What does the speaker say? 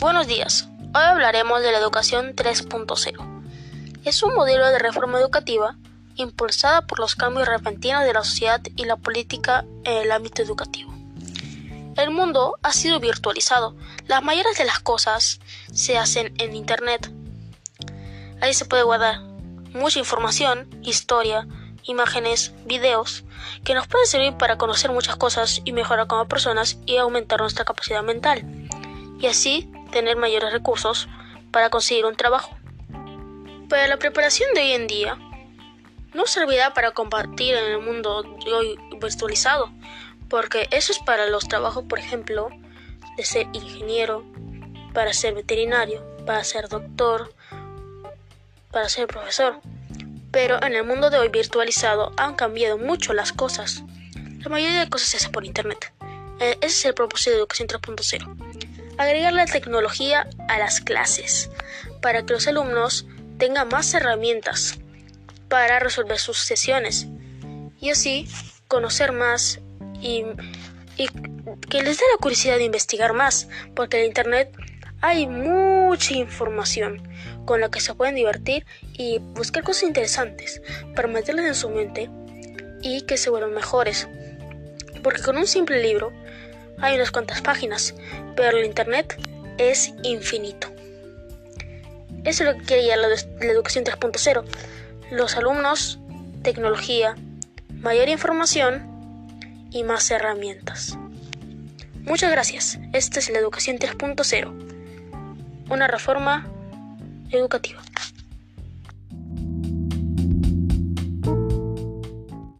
Buenos días. Hoy hablaremos de la educación 3.0. Es un modelo de reforma educativa impulsada por los cambios repentinos de la sociedad y la política en el ámbito educativo. El mundo ha sido virtualizado. Las mayores de las cosas se hacen en Internet. Ahí se puede guardar mucha información, historia, imágenes, videos, que nos pueden servir para conocer muchas cosas y mejorar como personas y aumentar nuestra capacidad mental. Y así tener mayores recursos para conseguir un trabajo. Para la preparación de hoy en día, no servirá para compartir en el mundo de hoy virtualizado, porque eso es para los trabajos, por ejemplo, de ser ingeniero, para ser veterinario, para ser doctor, para ser profesor. Pero en el mundo de hoy virtualizado han cambiado mucho las cosas. La mayoría de cosas se hace por internet. Eh, ese es el propósito de Educación 3.0 agregar la tecnología a las clases para que los alumnos tengan más herramientas para resolver sus sesiones y así conocer más y, que les dé la curiosidad de investigar más porque en internet hay mucha información con la que se pueden divertir y buscar cosas interesantes para meterlas en su mente y que se vuelvan mejores. Porque con un simple libro hay unas cuantas páginas, pero el Internet es infinito. Eso es lo que quiere la, la educación 3.0. Los alumnos, tecnología, mayor información y más herramientas. Muchas gracias. Esta es la educación 3.0. Una reforma educativa.